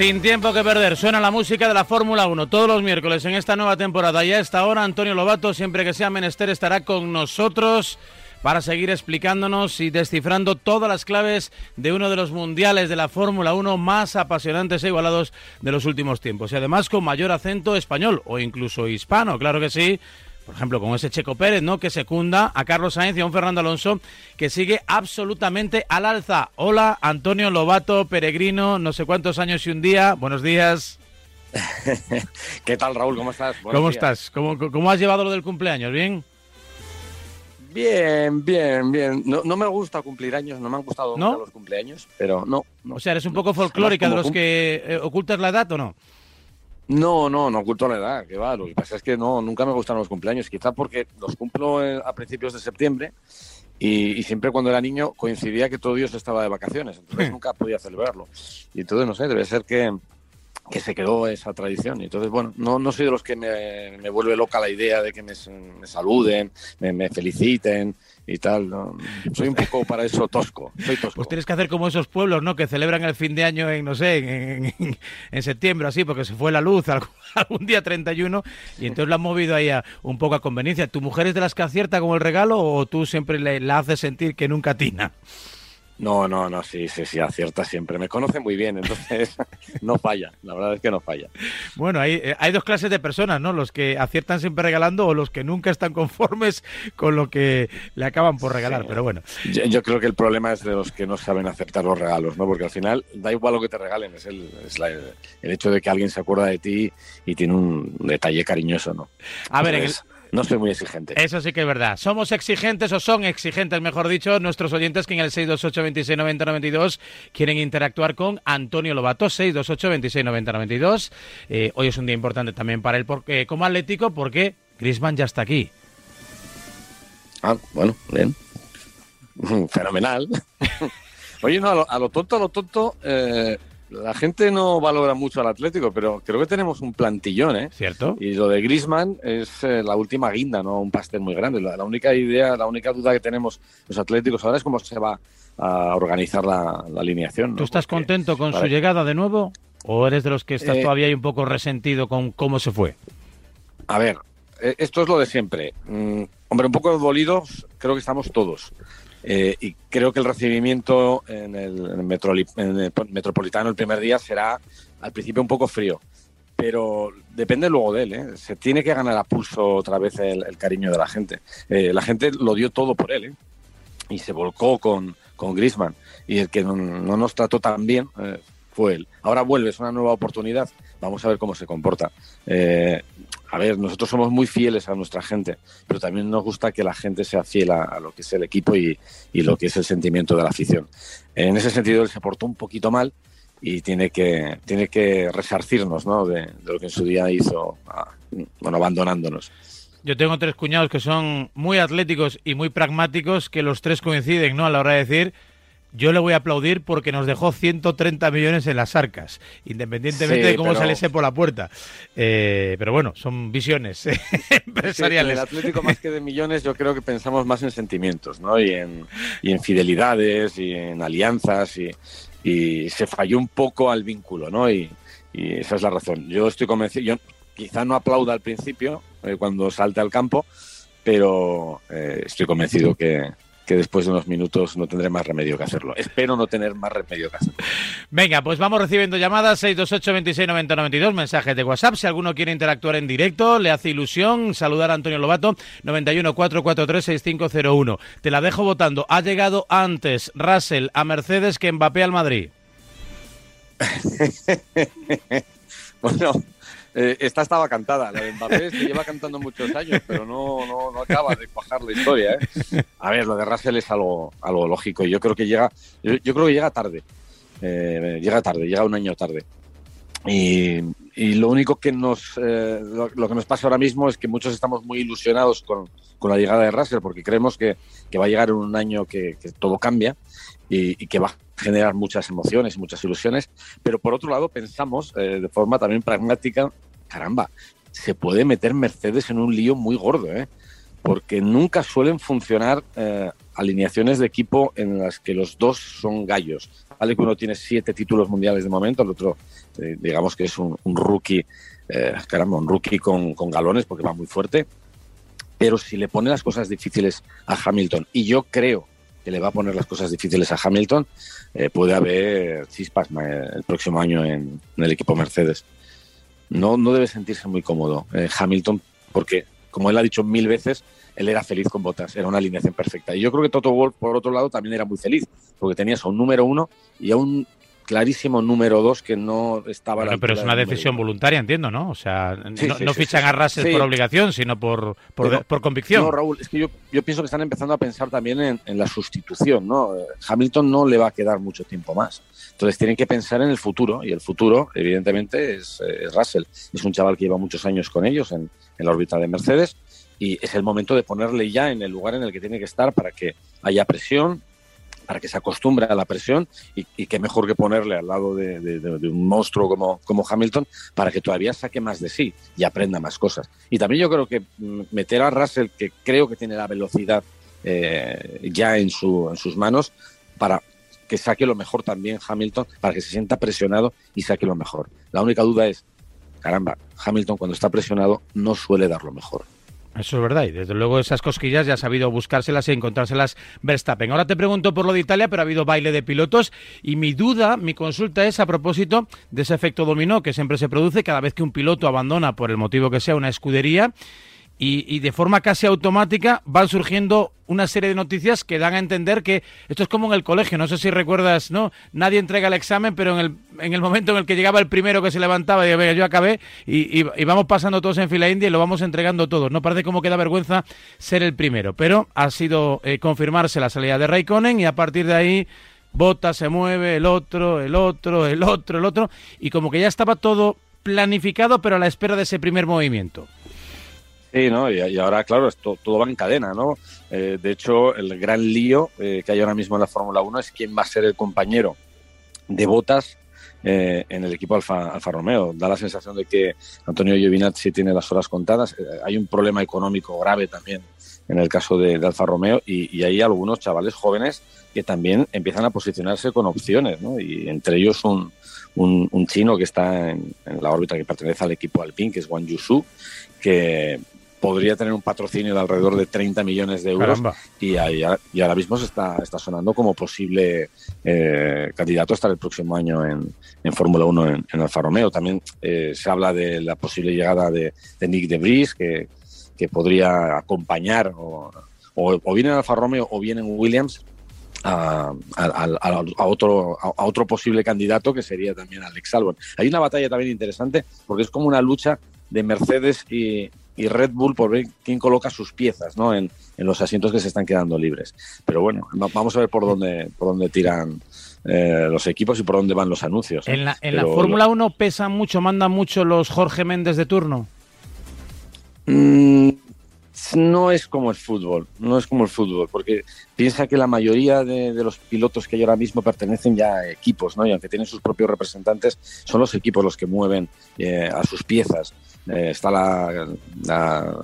Sin tiempo que perder, suena la música de la Fórmula 1 todos los miércoles en esta nueva temporada. Y a esta hora, Antonio Lobato, siempre que sea menester, estará con nosotros para seguir explicándonos y descifrando todas las claves de uno de los mundiales de la Fórmula 1 más apasionantes e igualados de los últimos tiempos. Y además con mayor acento español o incluso hispano, claro que sí por ejemplo, con ese Checo Pérez, ¿no? Que secunda a Carlos Sainz y a un Fernando Alonso que sigue absolutamente al alza. Hola, Antonio Lobato, peregrino, no sé cuántos años y un día. Buenos días. ¿Qué tal, Raúl? ¿Cómo estás? ¿Cómo estás? ¿Cómo, has llevado lo del cumpleaños? ¿Bien? Bien, bien, bien. No, me gusta cumplir años, no me han gustado los cumpleaños, pero no, O sea, eres un poco folclórica de los que eh, ocultas la edad o no? No, no, no oculto la edad, que va. Lo que pasa es que no, nunca me gustan los cumpleaños, quizá porque los cumplo a principios de septiembre y, siempre cuando era niño coincidía que todo Dios estaba de vacaciones, entonces hmm. nunca podía celebrarlo. Y entonces, no sé, debe ser que, que se quedó esa tradición. Y entonces, bueno, no, no soy de los que me, me vuelve loca la idea de que me, saluden, me, me feliciten y tal. ¿no? Soy un poco para eso tosco. Pues tienes que hacer como esos pueblos, ¿no? Que celebran el fin de año en, no sé, en, en, septiembre, así, porque se fue la luz algún, día 31 y entonces lo han movido ahí a, un poco a conveniencia. ¿Tu mujer es de las que acierta como el regalo o tú siempre le, la haces sentir que nunca tina? No, no, no, sí, sí, sí, acierta siempre. Me conoce muy bien, entonces no falla. La verdad es que no falla. Bueno, hay, eh, hay dos clases de personas, ¿no? Los que aciertan siempre regalando o los que nunca están conformes con lo que le acaban por regalar, pero bueno. Yo, creo que el problema es de los que no saben aceptar los regalos, ¿no? Porque al final da igual lo que te regalen, es el, es el hecho de que alguien se acuerda de ti y tiene un detalle cariñoso, ¿no? A ver, en el no soy muy exigente. Eso sí que es verdad. Somos exigentes o son exigentes, mejor dicho, nuestros oyentes que en el 628 26 90 92 quieren interactuar con Antonio Lobato, 628 26 90 92. hoy es un día importante también para él porque, como atlético porque Grisman ya está aquí. Ah, bueno, bien. Fenomenal. Oye, no, a lo, tonto, a lo tonto, eh, la gente no valora mucho al Atlético, pero creo que tenemos un plantillón, ¿eh? Cierto. Y lo de Grisman es eh, la última guinda, ¿no? Un pastel muy grande. La, única idea, la única duda que tenemos los Atléticos ahora es cómo se va a organizar la, alineación. ¿Tú estás contento con su llegada de nuevo? ¿O eres de los que estás eh, todavía ahí un poco resentido con cómo se fue? A ver, eh, esto es lo de siempre. Mm, hombre, un poco dolidos creo que estamos todos. Eh, y creo que el recibimiento en el, Metropolitano el primer día será al principio un poco frío, pero depende luego de él. ¿eh? Se tiene que ganar a pulso otra vez el, cariño de la gente. Eh, la gente lo dio todo por él y se volcó con, con Grisman. Y el que no, nos trató tan bien fue él. Ahora vuelve, es una nueva oportunidad. Vamos a ver cómo se comporta a ver, nosotros somos muy fieles a nuestra gente, pero también nos gusta que la gente sea fiel a, lo que es el equipo y, lo que es el sentimiento de la afición. En ese sentido, él se portó un poquito mal y tiene que, tiene que resarcirnos ¿no? de, lo que en su día hizo, bueno, abandonándonos. Yo tengo tres cuñados que son muy atléticos y muy pragmáticos, que los tres coinciden ¿no? a la hora de decir yo le voy a aplaudir porque nos dejó 130 millones en las arcas, independientemente de cómo saliese por la puerta. Eh, pero bueno, son visiones empresariales. el Atlético más que de millones yo creo que pensamos más en sentimientos, ¿no? Y en, y en fidelidades y en alianzas y, se falló un poco al vínculo, ¿no? Y, esa es la razón. Yo estoy convencido, yo quizá no aplauda al principio eh, cuando salte al campo, pero eh, estoy convencido que, que después de unos minutos no tendré más remedio que hacerlo. Espero no tener más remedio que hacerlo. Venga, pues vamos recibiendo llamadas 628 26 90 92, mensajes de WhatsApp. Si alguno quiere interactuar en directo, le hace ilusión saludar a Antonio Lobato, 91 443 6501. Te la dejo votando. Ha llegado antes Russell a Mercedes que Mbappé al Madrid. bueno, eh, esta estaba cantada, la de Mbappé se lleva cantando muchos años, pero no, no, no acaba de cuajar la historia. ¿eh? A ver, lo de Russell es algo, algo lógico y yo creo que llega, yo, creo que llega tarde, eh, llega tarde, llega un año tarde. Y, y lo único que nos, eh, lo, que nos pasa ahora mismo es que muchos estamos muy ilusionados con, con la llegada de Russell porque creemos que, que, va a llegar un año que, todo cambia y, que va a generar muchas emociones y muchas ilusiones. Pero por otro lado pensamos de forma también pragmática caramba, se puede meter Mercedes en un lío muy gordo, ¿eh? porque nunca suelen funcionar eh, alineaciones de equipo en las que los dos son gallos. Vale que uno tiene siete títulos mundiales de momento, el otro eh, digamos que es un, rookie, eh, caramba, un rookie con, galones porque va muy fuerte. Pero si le pone las cosas difíciles a Hamilton, y yo creo que le va a poner las cosas difíciles a Hamilton, eh, puede haber chispas el próximo año en, el equipo Mercedes. No, no debe sentirse muy cómodo Hamilton porque, como él ha dicho mil veces, él era feliz con Botas, era una alineación perfecta. Y yo creo que Toto Wolff, por otro lado, también era muy feliz, porque tenías a un número uno y a un clarísimo número dos que no estaba Pero es una decisión voluntaria, entiendo, ¿no? O sea, no, fichan a Russell por obligación, sino por, por, convicción. No, Raúl, es que yo, yo, pienso que están empezando a pensar también en, la sustitución, ¿no? Hamilton no le va a quedar mucho tiempo más. Entonces tienen que pensar en el futuro, y el futuro, evidentemente, es, Russell. Es un chaval que lleva muchos años con ellos en, en la órbita de Mercedes, y es el momento de ponerle ya en el lugar en el que tiene que estar para que haya presión, para que se acostumbre a la presión y, y qué mejor que ponerle al lado de, un monstruo como, como Hamilton para que todavía saque más de sí y aprenda más cosas. Y también yo creo que mm, meter a Russell, que creo que tiene la velocidad eh, ya en, su, en sus manos, para que saque lo mejor también Hamilton, para que se sienta presionado y saque lo mejor. La única duda es, caramba, Hamilton cuando está presionado no suele dar lo mejor. Eso es verdad, y desde luego esas cosquillas ya ha sabido buscárselas y encontrárselas Verstappen. Ahora te pregunto por lo de Italia, pero ha habido baile de pilotos y mi duda, mi consulta es a propósito de ese efecto dominó que siempre se produce cada vez que un piloto abandona, por el motivo que sea, una escudería y, de forma casi automática van surgiendo una serie de noticias que dan a entender que esto es como en el colegio, no sé si recuerdas, ¿no? Nadie entrega el examen, pero en el, en el momento en el que llegaba el primero que se levantaba y venga, yo acabé y, vamos pasando todos en fila india y lo vamos entregando todos. No parece como que da vergüenza ser el primero, pero ha sido eh, confirmarse la salida de Raikkonen y a partir de ahí Bota se mueve, el otro, el otro, el otro, el otro, y como que ya estaba todo planificado, pero a la espera de ese primer movimiento. Sí, ¿no? Y, ahora, claro, esto, todo va en cadena, ¿no? Eh, de hecho, el gran lío eh, que hay ahora mismo en la Fórmula 1 es quién va a ser el compañero de botas eh, en el equipo Alfa, Alfa, Romeo. Da la sensación de que Antonio Giovinazzi tiene las horas contadas. hay un problema económico grave también en el caso de, Alfa Romeo y, hay algunos chavales jóvenes que también empiezan a posicionarse con opciones, ¿no? Y entre ellos un, un, chino que está en, en, la órbita que pertenece al equipo Alpine, que es Wang Yusu, que podría tener un patrocinio de alrededor de 30 millones de euros y, ahora mismo se está, está sonando como posible eh, candidato a estar el próximo año en, Fórmula 1 en, Alfa Romeo. También eh, se habla de la posible llegada de, Nick de Vries, que, que podría acompañar o, o, bien en Alfa Romeo o bien en Williams a, otro, a, otro posible candidato que sería también Alex Albon. Hay una batalla también interesante porque es como una lucha de Mercedes y, y Red Bull por ver quién coloca sus piezas ¿no? en, los asientos que se están quedando libres. Pero bueno, vamos a ver por dónde, por dónde tiran eh, los equipos y por dónde van los anuncios. ¿En la, en la Fórmula 1 pesan mucho, mandan mucho los Jorge Méndez de turno? Mm, no es como el fútbol, no es como el fútbol, porque piensa que la mayoría de, los pilotos que hay ahora mismo pertenecen ya a equipos, ¿no? Y aunque tienen sus propios representantes, son los equipos los que mueven eh, a sus piezas. Eh, está la,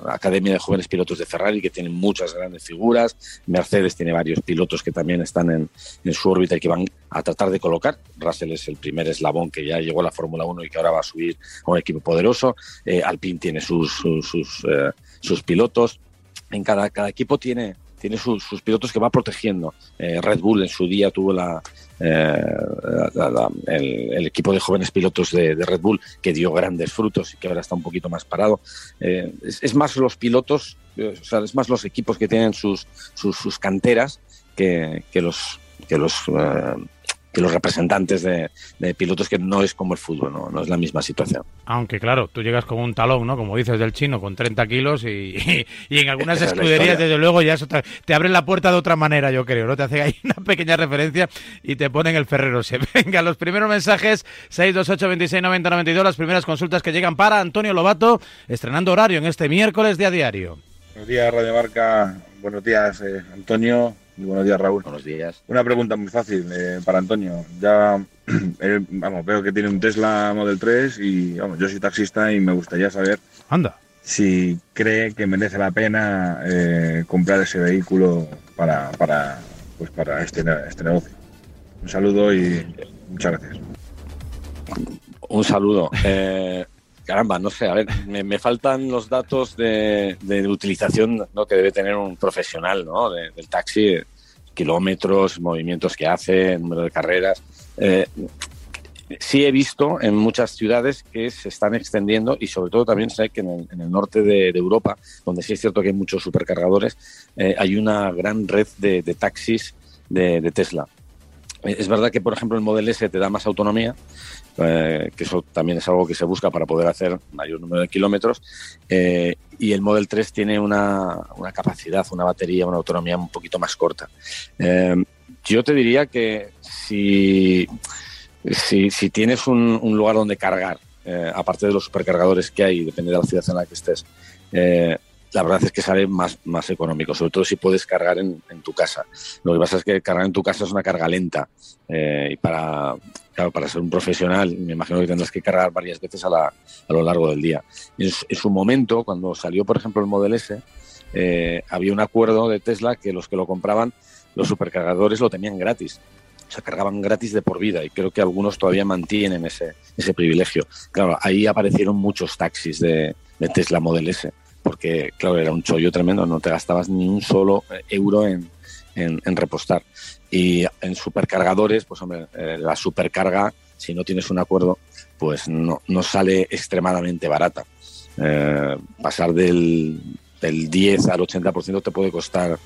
Academia de Jóvenes Pilotos de Ferrari, que tiene muchas grandes figuras. Mercedes tiene varios pilotos que también están en, su órbita y que van a tratar de colocar. Russell es el primer eslabón que ya llegó a la Fórmula 1 y que ahora va a subir a un equipo poderoso. Eh, Alpine tiene sus, sus, eh, sus, pilotos. En cada, cada equipo tiene, tiene sus, pilotos que va protegiendo. Red Bull en su día tuvo la, eh, el, equipo de jóvenes pilotos de, Red Bull que dio grandes frutos y que ahora está un poquito más parado. Eh, es, más los pilotos, eh, o sea, es más los equipos que tienen sus, sus, canteras que, que los que los que los representantes de, pilotos que no es como el fútbol, ¿no? no es la misma situación. Aunque claro, tú llegas con un talón, ¿no? Como dices del chino, con 30 kilos y, y en algunas escuderías, desde luego, ya eso te, abren la puerta de otra manera, yo creo, ¿no? Te hacen ahí una pequeña referencia y te ponen el Ferrero. Se venga, los primeros mensajes, 628 26 90 92, las primeras consultas que llegan para Antonio Lobato, estrenando horario en este miércoles de a diario. Buenos días, Radio Marca. Buenos días, eh, Antonio. Y buenos días, Raúl. Buenos días. Una pregunta muy fácil eh, para Antonio. Ya, eh, vamos, veo que tiene un Tesla Model 3 y, vamos, yo soy taxista y me gustaría saber Anda. si cree que merece la pena eh, comprar ese vehículo para, para, pues para este, este negocio. Un saludo y muchas gracias. Un saludo. Eh, caramba, no sé, a ver, me, faltan los datos de, utilización ¿no? que debe tener un profesional ¿no? del taxi, kilómetros, movimientos que hace, número de carreras. Eh, sí he visto en muchas ciudades que se están extendiendo y sobre todo también sé que en el, norte de, Europa, donde sí es cierto que hay muchos supercargadores, eh, hay una gran red de, taxis de, Tesla. Eh, es verdad que, por ejemplo, el Model S te da más autonomía, eh, que eso también es algo que se busca para poder hacer mayor número de kilómetros, y el Model 3 tiene una, una, capacidad, una batería, una autonomía un poquito más corta. yo te diría que si si, tienes un, un, lugar donde cargar, eh, aparte de los supercargadores que hay, depende de la ciudad en la que estés, eh, la verdad es que sale más, más económico, sobre todo si puedes cargar en, en, tu casa. Lo que pasa es que cargar en tu casa es una carga lenta eh, y para, para ser un profesional me imagino que tendrás que cargar varias veces a, la, a lo largo del día. En, en, su momento, cuando salió, por ejemplo, el Model S, eh, había un acuerdo de Tesla que los que lo compraban, los supercargadores lo tenían gratis se cargaban gratis de por vida y creo que algunos todavía mantienen ese, ese privilegio. Claro, ahí aparecieron muchos taxis de, Tesla Model S, porque claro, era un chollo tremendo, no te gastabas ni un solo euro en, en, repostar. Y en supercargadores, pues hombre, eh, la supercarga, si no tienes un acuerdo, pues no, no sale extremadamente barata. Eh, pasar del, del 10 al 80% te puede costar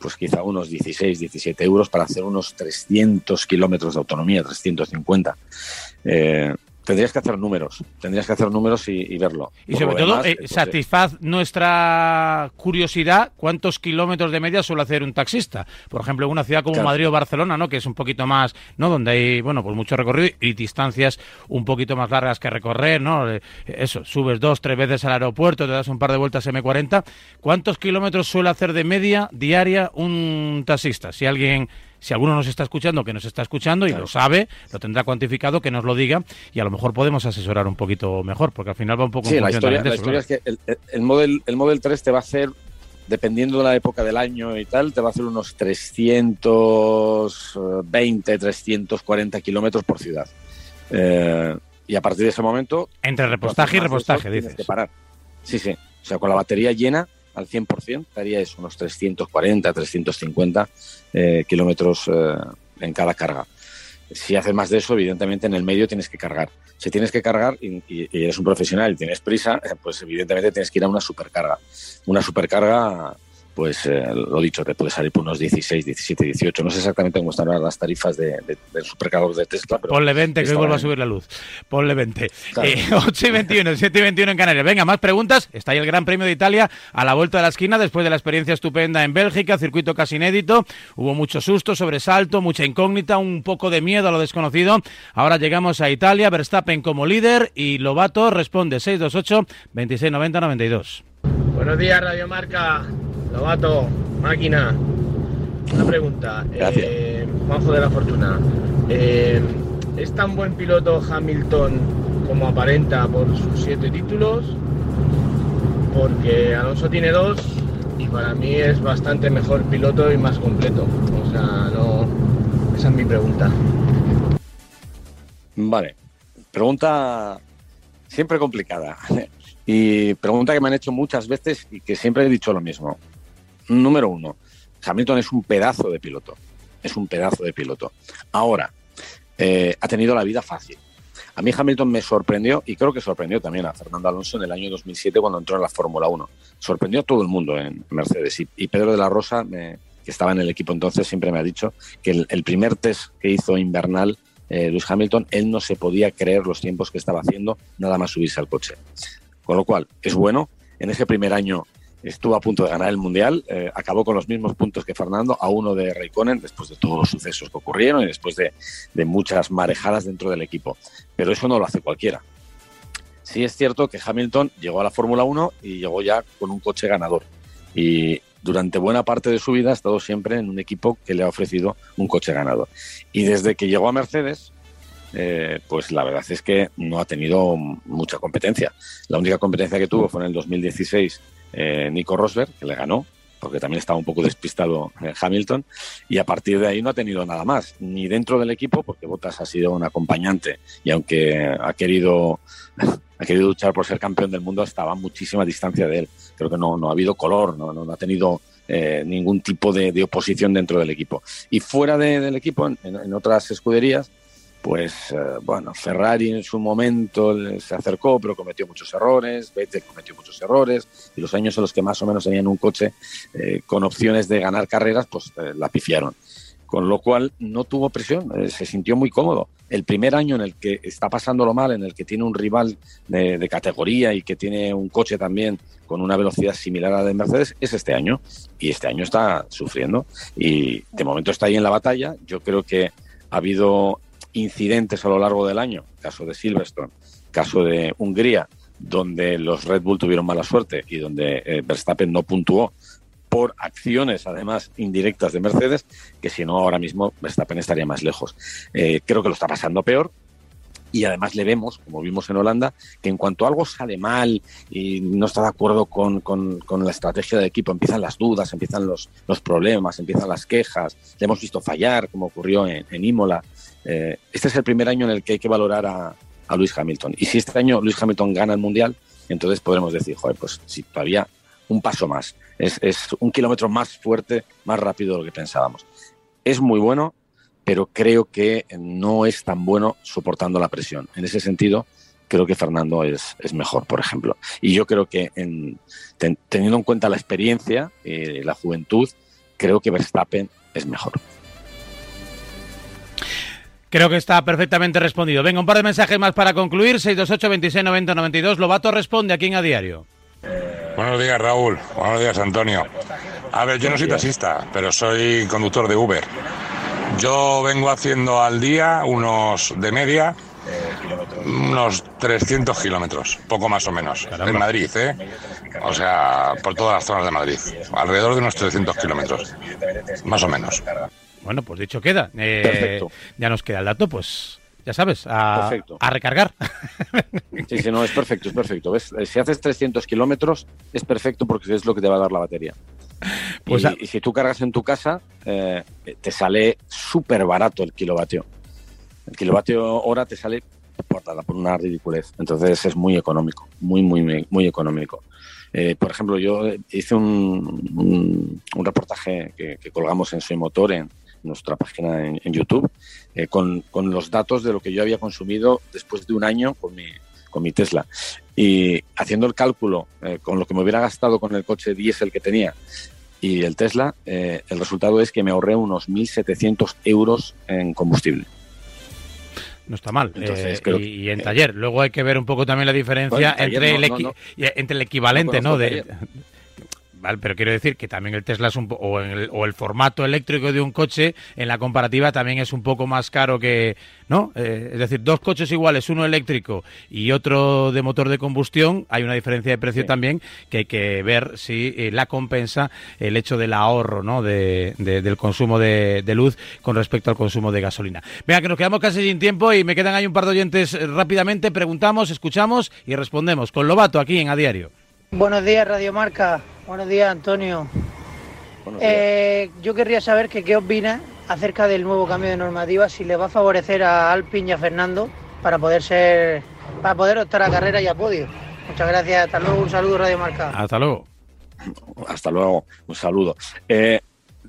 pues quizá unos 16, 17 euros para hacer unos 300 kilómetros de autonomía, 350. Eh, tendrías que hacer números, tendrías que hacer números y, verlo. Y sobre todo, eh, pues, satisfaz nuestra curiosidad, ¿cuántos kilómetros de media suele hacer un taxista? Por ejemplo, en una ciudad como Madrid o Barcelona, ¿no? Que es un poquito más, ¿no? Donde hay, bueno, pues mucho recorrido y distancias un poquito más largas que recorrer, ¿no? Eh, eso, subes dos, tres veces al aeropuerto, te das un par de vueltas M40. ¿Cuántos kilómetros suele hacer de media diaria un taxista? Si alguien si alguno nos está escuchando, que nos está escuchando y lo sabe, lo tendrá cuantificado, que nos lo diga y a lo mejor podemos asesorar un poquito mejor, porque al final va un poco... Sí, la historia, la historia es que el, el, model, el Model 3 te va a hacer, dependiendo de la época del año y tal, te va a hacer unos 320, 340 kilómetros por ciudad. Eh, y a partir de ese momento... Entre repostaje y repostaje, dices. que parar. Sí, sí. O sea, con la batería llena al 100%, estaría eso, unos 340, 350 eh, kilómetros eh, en cada carga. Si haces más de eso, evidentemente en el medio tienes que cargar. Si tienes que cargar y, y eres un profesional y tienes prisa, pues evidentemente tienes que ir a una supercarga. Una supercarga pues eh, lo dicho, te puede salir por unos 16, 17, 18. No sé exactamente cómo están las tarifas de, del supercargador de Tesla. Pero Ponle 20, que hoy vuelva a subir la luz. Ponle 20. 8 y 21, 7 y 21 en Canarias. Venga, más preguntas. Está ahí el Gran Premio de Italia a la vuelta de la esquina después de la experiencia estupenda en Bélgica, circuito casi inédito. Hubo mucho susto, sobresalto, mucha incógnita, un poco de miedo a lo desconocido. Ahora llegamos a Italia, Verstappen como líder y Lobato responde 628 2690 92. Buenos días, Radio Marca. Novato, máquina. Una pregunta. Eh, Juanjo de la Fortuna. Eh, ¿Es tan buen piloto Hamilton como aparenta por sus siete títulos? Porque Alonso tiene dos y para mí es bastante mejor piloto y más completo. O sea, no. Esa es mi pregunta. Vale. Pregunta siempre complicada. Y pregunta que me han hecho muchas veces y que siempre he dicho lo mismo. Número uno, Hamilton es un pedazo de piloto. Es un pedazo de piloto. Ahora, eh, ha tenido la vida fácil. A mí Hamilton me sorprendió y creo que sorprendió también a Fernando Alonso en el año 2007 cuando entró en la Fórmula 1. Sorprendió a todo el mundo en Mercedes. Y, Pedro de la Rosa, que estaba en el equipo entonces, siempre me ha dicho que el, primer test que hizo invernal eh, Lewis Hamilton, él no se podía creer los tiempos que estaba haciendo nada más subirse al coche. Con lo cual, es bueno. En ese primer año estuvo a punto de ganar el Mundial, eh, acabó con los mismos puntos que Fernando, a uno de Raikkonen, después de todos los sucesos que ocurrieron y después de, muchas marejadas dentro del equipo. Pero eso no lo hace cualquiera. Sí es cierto que Hamilton llegó a la Fórmula 1 y llegó ya con un coche ganador. Y durante buena parte de su vida ha estado siempre en un equipo que le ha ofrecido un coche ganador. Y desde que llegó a Mercedes, eh, pues la verdad es que no ha tenido mucha competencia. La única competencia que tuvo fue en el 2016 eh, Nico Rosberg, que le ganó, porque también estaba un poco despistado eh, Hamilton, y a partir de ahí no ha tenido nada más, ni dentro del equipo, porque Bottas ha sido un acompañante, y aunque ha querido, ha querido luchar por ser campeón del mundo, estaba a muchísima distancia de él. Creo que no, no ha habido color, no, no, ha tenido eh, ningún tipo de, oposición dentro del equipo. Y fuera del equipo, en, otras escuderías, pues eh, bueno, Ferrari en su momento se acercó, pero cometió muchos errores, Vettel cometió muchos errores, y los años en los que más o menos tenían un coche eh, con opciones de ganar carreras, pues eh, la pifiaron. Con lo cual no tuvo presión, se sintió muy cómodo. El primer año en el que está pasándolo mal, en el que tiene un rival de categoría y que tiene un coche también con una velocidad similar a la de Mercedes, es este año. Y este año está sufriendo. Y de momento está ahí en la batalla. Yo creo que ha habido incidentes a lo largo del año, caso de Silverstone, caso de Hungría, donde los Red Bull tuvieron mala suerte y donde eh, Verstappen no puntuó por acciones, además, indirectas de Mercedes, que si no, ahora mismo Verstappen estaría más lejos. Eh, creo que lo está pasando peor, y además le vemos, como vimos en Holanda, que en cuanto algo sale mal y no está de acuerdo con, la estrategia del equipo, empiezan las dudas, empiezan los, los, problemas, empiezan las quejas. Le hemos visto fallar, como ocurrió en, en Imola. Eh, este es el primer año en el que hay que valorar a, a Luis Hamilton. Y si este año Luis Hamilton gana el Mundial, entonces podremos decir, joder, pues si todavía un paso más, es, es un kilómetro más fuerte, más rápido de lo que pensábamos. Es muy bueno, pero creo que no es tan bueno soportando la presión. En ese sentido, creo que Fernando es, es mejor, por ejemplo. Y yo creo que en, teniendo en cuenta la experiencia, y la juventud, creo que Verstappen es mejor. Creo que está perfectamente respondido. Venga, un par de mensajes más para concluir. 628 26 90 92. Lobato responde aquí en A Diario. Buenos días, Raúl. Buenos días, Antonio. A ver, yo no soy taxista, pero soy conductor de Uber. Yo vengo haciendo al día unos de media unos 300 kilómetros, poco más o menos, en Madrid, ¿eh? O sea, por todas las zonas de Madrid, alrededor de unos 300 kilómetros, más o menos. Bueno, pues dicho queda. Eh, perfecto. Ya nos queda el dato, pues ya sabes, a, a recargar. Sí, sí, no, es perfecto, es perfecto. ¿Ves? Si haces 300 kilómetros, es perfecto porque es lo que te va a dar la batería. Pues y, si tú cargas en tu casa, eh, te sale súper barato el kilovatio. El kilovatio hora te sale por, por una ridiculez. Entonces es muy económico, muy, muy, muy económico. Eh, por ejemplo, yo hice un, un, reportaje que, que, colgamos en Soy Motor en, nuestra página en, YouTube, eh, con, con, los datos de lo que yo había consumido después de un año con mi, con mi Tesla. Y haciendo el cálculo eh, con lo que me hubiera gastado con el coche diésel que tenía y el Tesla, eh, el resultado es que me ahorré unos 1.700 euros en combustible. No está mal. y, en taller. Luego hay que ver un poco también la diferencia entre, el entre el equivalente, ¿no? De, pero quiero decir que también el Tesla es un o, el, o, el, formato eléctrico de un coche en la comparativa también es un poco más caro que, ¿no? Eh, es decir, dos coches iguales, uno eléctrico y otro de motor de combustión, hay una diferencia de precio también que hay que ver si eh, la compensa el hecho del ahorro, ¿no? De, del consumo de, luz con respecto al consumo de gasolina. Venga, que nos quedamos casi sin tiempo y me quedan ahí un par de oyentes eh, rápidamente, preguntamos, escuchamos y respondemos con Lobato aquí en A Diario. Buenos días, Radio Marca. Buenos días, Antonio. Eh, yo querría saber que, qué opina acerca del nuevo cambio de normativa, si le va a favorecer a Alpin y a Fernando para poder ser, para poder optar a carrera y a podio. Muchas gracias, hasta luego, un saludo Radio Marca. Hasta luego. Hasta luego, un saludo. Eh,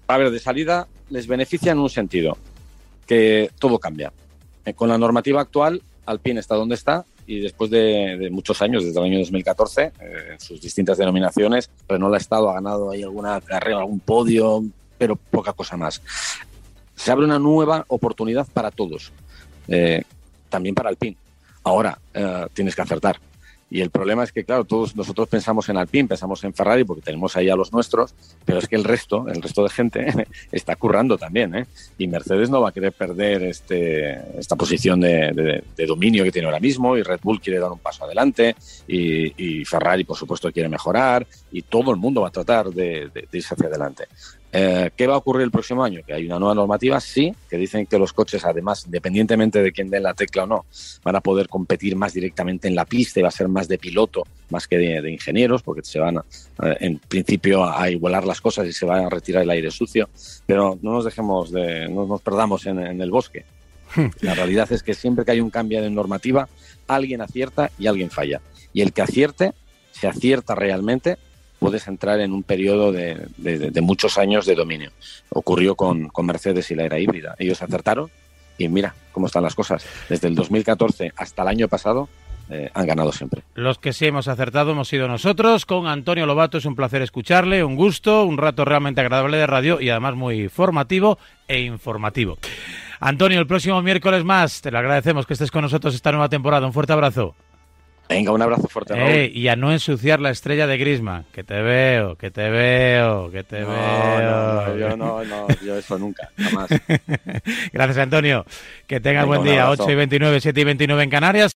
a ver, de salida les beneficia en un sentido, que todo cambia. Eh, con la normativa actual, Alpine está donde está, y después de, muchos años, desde el año 2014, eh, en sus distintas denominaciones, Renault ha estado, ha ganado ahí alguna carrera, algún podio, pero poca cosa más. Se abre una nueva oportunidad para todos, eh, también para Alpine. Ahora eh, tienes que acertar. Y el problema es que, claro, todos nosotros pensamos en Alpine, pensamos en Ferrari porque tenemos ahí a los nuestros, pero es que el resto, el resto de gente está currando también, ¿eh? Y Mercedes no va a querer perder este, esta posición de, dominio que tiene ahora mismo y Red Bull quiere dar un paso adelante y, Ferrari, por supuesto, quiere mejorar y todo el mundo va a tratar de, irse hacia adelante. Eh, ¿Qué va a ocurrir el próximo año? Que hay una nueva normativa, sí, que dicen que los coches, además, independientemente de quién den la tecla o no, van a poder competir más directamente en la pista y va a ser más de piloto más que de, ingenieros, porque se van, eh, en principio, a, igualar las cosas y se va a retirar el aire sucio. Pero no nos dejemos de, no nos perdamos en, en el bosque. La realidad es que siempre que hay un cambio de normativa, alguien acierta y alguien falla. Y el que acierte, se acierta realmente, puedes entrar en un periodo de, muchos años de dominio. Ocurrió con, Mercedes y la era híbrida. Ellos acertaron y mira cómo están las cosas. Desde el 2014 hasta el año pasado eh, han ganado siempre. Los que sí hemos acertado hemos sido nosotros. Con Antonio Lobato es un placer escucharle, un gusto, un rato realmente agradable de radio y además muy formativo e informativo. Antonio, el próximo miércoles más, te lo agradecemos que estés con nosotros esta nueva temporada. Un fuerte abrazo. Venga, un abrazo fuerte. Eh, y a no ensuciar la estrella de Grisma. Que te veo, que te veo, que te veo. No, yo no, no, yo eso nunca, jamás. Gracias, Antonio. Que tengas buen día. 8 y 29, 7 y 29 en Canarias.